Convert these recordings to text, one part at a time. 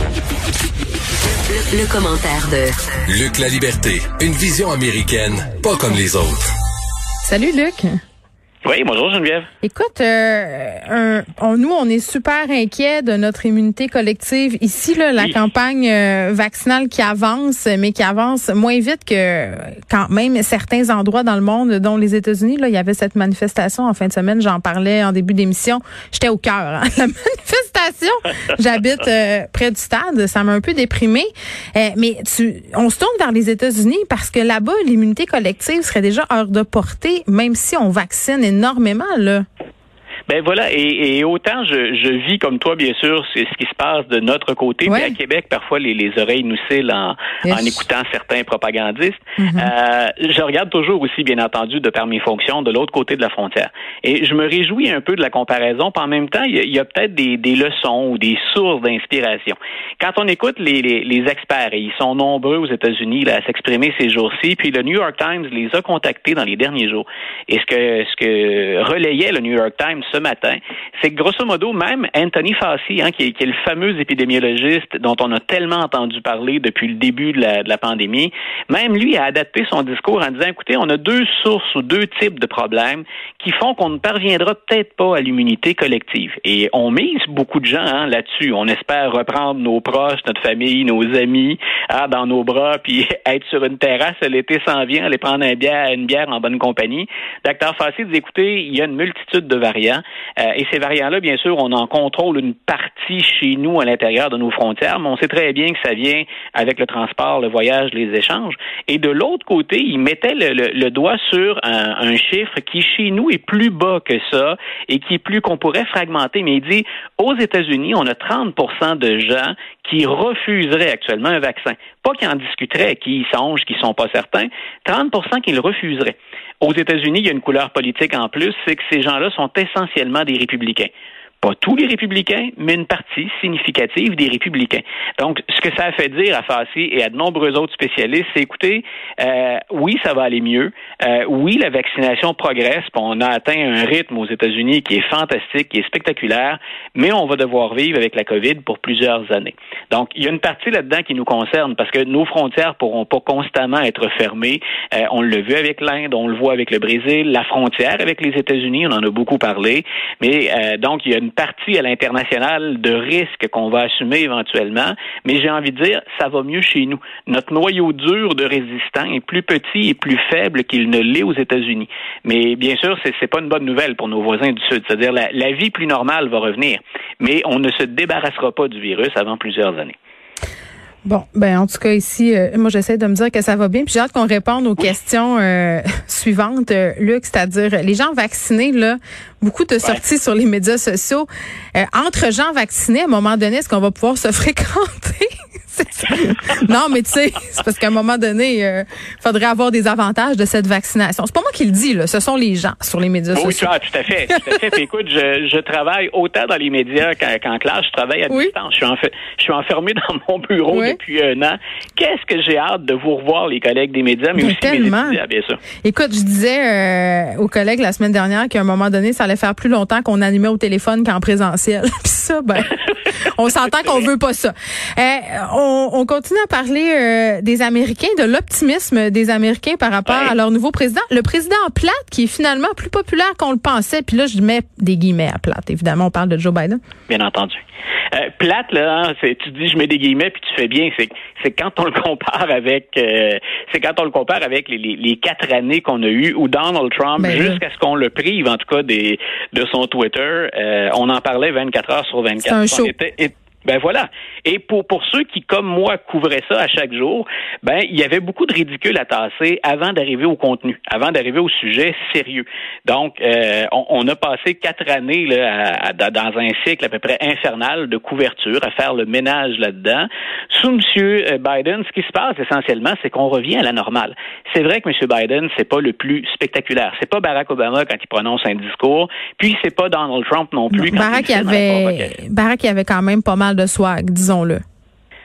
Le, le commentaire de Luc La Liberté, une vision américaine, pas comme les autres. Salut Luc. Oui, bonjour Geneviève. Écoute, euh, un- on, nous, on est super inquiets de notre immunité collective. Ici, là, la Oui. campagne euh, vaccinale qui avance, mais qui avance moins vite que quand même certains endroits dans le monde, dont les États-Unis. Là, il y avait cette manifestation en fin de semaine. J'en parlais en début d'émission. J'étais au cœur. hein, la manifestation. J'habite euh, près du stade. Ça m'a un peu déprimé. mais tu, on se tourne vers les États-Unis parce que là-bas, l'immunité collective serait déjà hors de portée, même si on vaccine énormément. Là. Ben voilà, et, et autant je, je vis comme toi, bien sûr, c'est ce qui se passe de notre côté. Ouais. Puis à Québec, parfois, les, les oreilles nous cillent en, Yes. en écoutant certains propagandistes. Mhm. Euh, je regarde toujours aussi, bien entendu, de par mes fonctions, de l'autre côté de la frontière. Et je me réjouis un peu de la comparaison. Puis en même temps, il y a, a peut-être des, des leçons ou des sources d'inspiration. Quand on écoute les, les, les experts, et ils sont nombreux aux États-Unis là, à s'exprimer ces jours-ci, puis le New York Times les a contactés dans les derniers jours. Et ce que, ce que relayait le New York Times ce matin, c'est que grosso modo, même Anthony Fauci, hein, qui, est, qui est le fameux épidémiologiste dont on a tellement entendu parler depuis le début de la, de la pandémie, même lui a adapté son discours en disant, écoutez, on a deux sources ou deux types de problèmes qui font qu'on ne parviendra peut-être pas à l'immunité collective. Et on mise beaucoup de gens hein, là-dessus. On espère reprendre nos proches, notre famille, nos amis hein, dans nos bras, puis être sur une terrasse l'été s'en vient, aller prendre un bière, une bière en bonne compagnie. Docteur Fassi dit, écoutez, il y a une multitude de variants. Euh, et ces variants-là, bien sûr, on en contrôle une partie chez nous à l'intérieur de nos frontières, mais on sait très bien que ça vient avec le transport, le voyage, les échanges. Et de l'autre côté, il mettait le, doigt sur un, chiffre qui, chez nous, est plus bas que ça et qui plus qu'on pourrait fragmenter. Mais il dit, aux États-Unis, on a 30% de gens qui refuseraient actuellement un vaccin. Pas qui en discuteraient, qui y songent, qui sont pas certains. 30% qui le refuseraient. Aux États-Unis, il y a une couleur politique en plus, c'est que ces gens-là sont essentiellement des républicains. Pas tous les républicains, mais une partie significative des républicains. Donc, ce que ça a fait dire à Fassi et à de nombreux autres spécialistes, c'est écoutez, euh, oui, ça va aller mieux. Euh, oui, la vaccination progresse. On a atteint un rythme aux États-Unis qui est fantastique, qui est spectaculaire, mais on va devoir vivre avec la COVID pour plusieurs années. Donc, il y a une partie là-dedans qui nous concerne parce que nos frontières pourront pas constamment être fermées. Euh, on l'a vu avec l'Inde, on le voit avec le Brésil, la frontière avec les États-Unis, on en a beaucoup parlé. Mais euh, donc, il y a une partie à l'international de risques qu'on va assumer éventuellement. Mais j'ai envie de dire, ça va mieux chez nous. Notre noyau dur de résistants est plus petit et plus faible qu'il ne l'est aux États-Unis. Mais bien sûr, c'est c'est pas une bonne nouvelle pour nos voisins du Sud. C'est-à-dire, la vie plus normale va revenir. Mais on ne se débarrassera pas du virus avant plusieurs années. Bon, ben en tout cas ici, euh, moi j'essaie de me dire que ça va bien. Puis j'ai hâte qu'on réponde aux questions euh, suivantes, euh, Luc, c'est-à-dire les gens vaccinés là, beaucoup de sorties sur les médias sociaux. Euh, entre gens vaccinés, à un moment donné, est-ce qu'on va pouvoir se fréquenter? Non, mais tu sais, c'est parce qu'à un moment donné, il faudrait avoir des avantages de cette vaccination. C'est pas moi qui le dis là, ce sont les gens sur les médias Oui, tu sociaux. as, tout à fait. Tout à fait. Puis écoute, je, je travaille autant dans les médias qu'en classe. Je travaille à Oui. distance. Je suis, enfer- je suis enfermé dans mon bureau Oui. depuis un an. Qu'est-ce que j'ai hâte de vous revoir, les collègues des médias, mais Mais aussi mes tellement. étudiants, bien sûr. Écoute, je disais euh, aux collègues la semaine dernière qu'à un moment donné, ça allait faire plus longtemps qu'on animait au téléphone qu'en présentiel. Puis ça, ben, on s'entend qu'on veut pas ça. Euh, on, on continue à parler euh, des Américains, de l'optimisme des Américains par rapport Ouais. à leur nouveau président. Le président Plate, qui est finalement plus populaire qu'on le pensait. Puis là, je mets des guillemets à Plate. Évidemment, on parle de Joe Biden. Bien entendu. Euh, plate, là, hein, c'est, tu dis je mets des guillemets puis tu fais bien. C'est, c'est quand on le compare avec, euh, c'est quand on le compare avec les, les, les quatre années qu'on a eues où Donald Trump, Ben jusqu'à ce qu'on le prive, en tout cas des, de son Twitter, euh, on en parlait 24 heures sur 24. C'est un show. On était é- Ben voilà. Et pour, pour ceux qui, comme moi, couvraient ça à chaque jour, ben il y avait beaucoup de ridicule à tasser avant d'arriver au contenu, avant d'arriver au sujet sérieux. Donc, euh, on, a passé quatre années là, dans un cycle à peu près infernal de couverture, à faire le ménage là-dedans. Sous M. Euh, Biden, ce qui se passe essentiellement, c'est qu'on revient à la normale. C'est vrai que M. Biden, c'est pas le plus spectaculaire. C'est pas Barack Obama quand il prononce un discours, puis c'est pas Donald Trump non plus. quand Barack, il avait, Barack, avait quand même pas mal de swag, disons-le.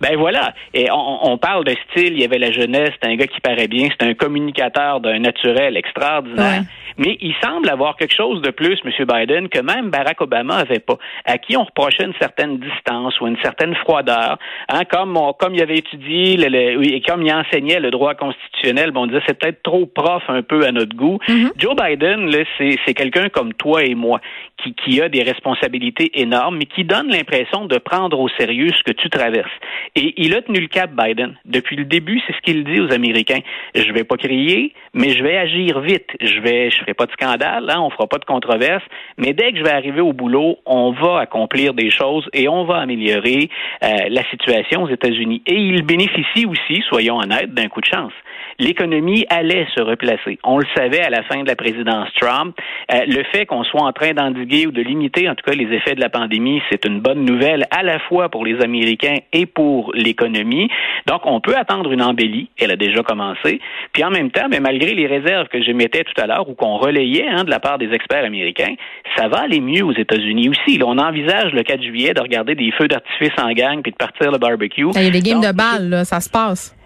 Ben voilà. Et on, parle de style, il y avait la jeunesse, c'est un gars qui paraît bien, c'est un communicateur d'un naturel extraordinaire. Mais il semble avoir quelque chose de plus, M. Biden, que même Barack Obama avait pas, à qui on reprochait une certaine distance ou une certaine froideur. Hein, comme, comme il avait étudié le, et comme il enseignait le droit constitutionnel, bon, on disait c'est peut-être trop prof un peu à notre goût. Mm-hmm. Joe Biden, c'est quelqu'un comme toi et moi qui, qui a des responsabilités énormes, mais qui donne l'impression de prendre au sérieux ce que tu traverses. Et il a tenu le cap, Biden. Depuis le début, c'est ce qu'il dit aux Américains. Je vais pas crier, mais je vais agir vite. Je vais, je ferai pas de scandale, hein, on fera pas de controverse, mais dès que je vais arriver au boulot, on va accomplir des choses et on va améliorer euh, la situation aux États-Unis. Et il bénéficie aussi, soyons honnêtes, d'un coup de chance l'économie allait se replacer. On le savait à la fin de la présidence Trump. Euh, le fait qu'on soit en train d'endiguer ou de limiter, en tout cas, les effets de la pandémie, c'est une bonne nouvelle à la fois pour les Américains et pour l'économie. Donc, on peut attendre une embellie. Elle a déjà commencé. Puis en même temps, mais malgré les réserves que j'émettais tout à l'heure ou qu'on relayait hein, de la part des experts américains, ça va aller mieux aux États-Unis aussi. on envisage le 4 juillet de regarder des feux d'artifice en gang puis de partir le barbecue. Il y a des games de balles, là, ça se passe.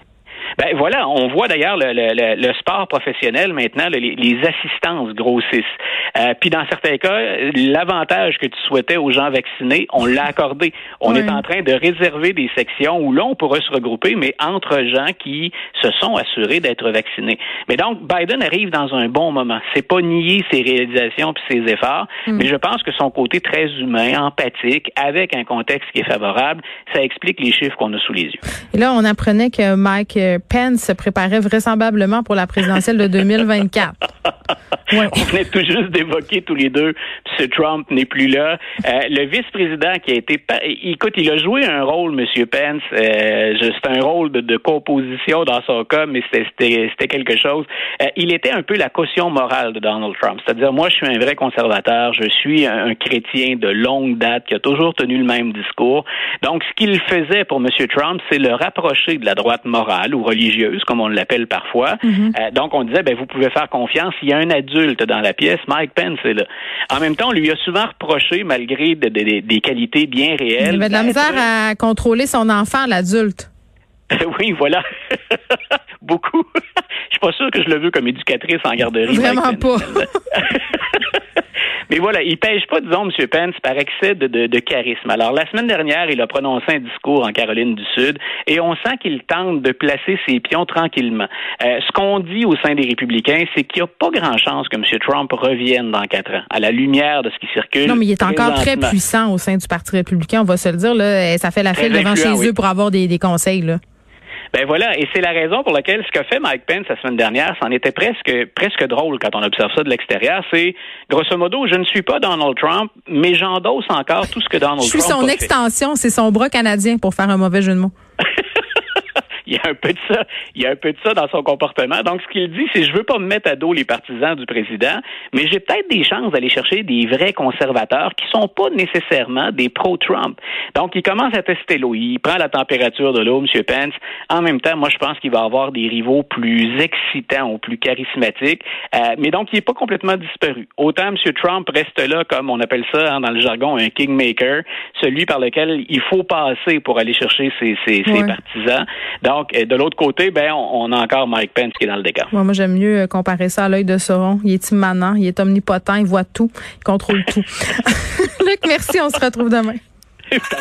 Ben voilà, on voit d'ailleurs le, le, le, sport professionnel maintenant, les, les assistances grossissent. Euh, puis dans certains cas, l'avantage que tu souhaitais aux gens vaccinés, on l'a accordé. On est en train de réserver des sections où l'on pourrait se regrouper, mais entre gens qui se sont assurés d'être vaccinés. Mais donc, Biden arrive dans un bon moment. C'est pas nier ses réalisations puis ses efforts, mm. mais je pense que son côté très humain, empathique, avec un contexte qui est favorable, ça explique les chiffres qu'on a sous les yeux. Et là, on apprenait que Mike Pence se préparait vraisemblablement pour la présidentielle de 2024. On venait tout juste d'évoquer tous les deux, M. Trump n'est plus là. Euh, le vice-président qui a été... Écoute, il a joué un rôle, M. Pence. Euh, c'est un rôle de, composition dans son cas, mais c'était quelque chose. Euh, il était un peu la caution morale de Donald Trump. C'est-à-dire, moi, je suis un vrai conservateur. Je suis un, chrétien de longue date qui a toujours tenu le même discours. Donc, ce qu'il faisait pour M. Trump, c'est le rapprocher de la droite morale ou religieuse, comme on l'appelle parfois. Mm-hmm. donc, on disait, ben, vous pouvez faire confiance. Il y a un adulte dans la pièce, Mike Pence est là. En même temps, on lui a souvent reproché, malgré des qualités bien réelles. Il avait de la misère à contrôler son enfant, l'adulte. oui, voilà. Beaucoup. Je suis pas sûr que je le veux comme éducatrice en garderie. Vraiment pas. Mais voilà, il pêche pas, disons, M. Pence, par excès de, de, charisme. Alors, la semaine dernière, il a prononcé un discours en Caroline du Sud et on sent qu'il tente de placer ses pions tranquillement. Euh, ce qu'on dit au sein des républicains, c'est qu'il n'y a pas grand chance que M. Trump revienne dans quatre ans, à la lumière de ce qui circule. Non, mais il est encore très puissant au sein du Parti républicain, on va se le dire. Là, ça fait la file devant chez eux pour avoir des, des conseils. Là. Ben voilà, et c'est la raison pour laquelle ce qu'a fait Mike Pence la semaine dernière, c'en était presque presque drôle quand on observe ça de l'extérieur. C'est grosso modo, je ne suis pas Donald Trump, mais j'endosse encore tout ce que Donald Trump. Je suis son extension, c'est son bras canadien pour faire un mauvais jeu de mots. Il y a un peu de ça, il y a un peu de ça dans son comportement. Donc, ce qu'il dit, c'est je veux pas me mettre à dos les partisans du président, mais j'ai peut-être des chances d'aller chercher des vrais conservateurs qui sont pas nécessairement des pro-Trump. Donc, il commence à tester l'eau. Il prend la température de l'eau, M. Pence. En même temps, moi, je pense qu'il va avoir des rivaux plus excitants ou plus charismatiques. Euh, mais donc, il n'est pas complètement disparu. Autant M. Trump reste là, comme on appelle ça hein, dans le jargon, un kingmaker, celui par lequel il faut passer pour aller chercher ses, ses, ses partisans. Donc, donc, de l'autre côté, ben, on, a encore Mike Pence qui est dans le décor. moi, j'aime mieux euh, comparer ça à l'œil de Sauron. Il est immanent, il est omnipotent, il voit tout, il contrôle tout. Luc, merci, on se retrouve demain.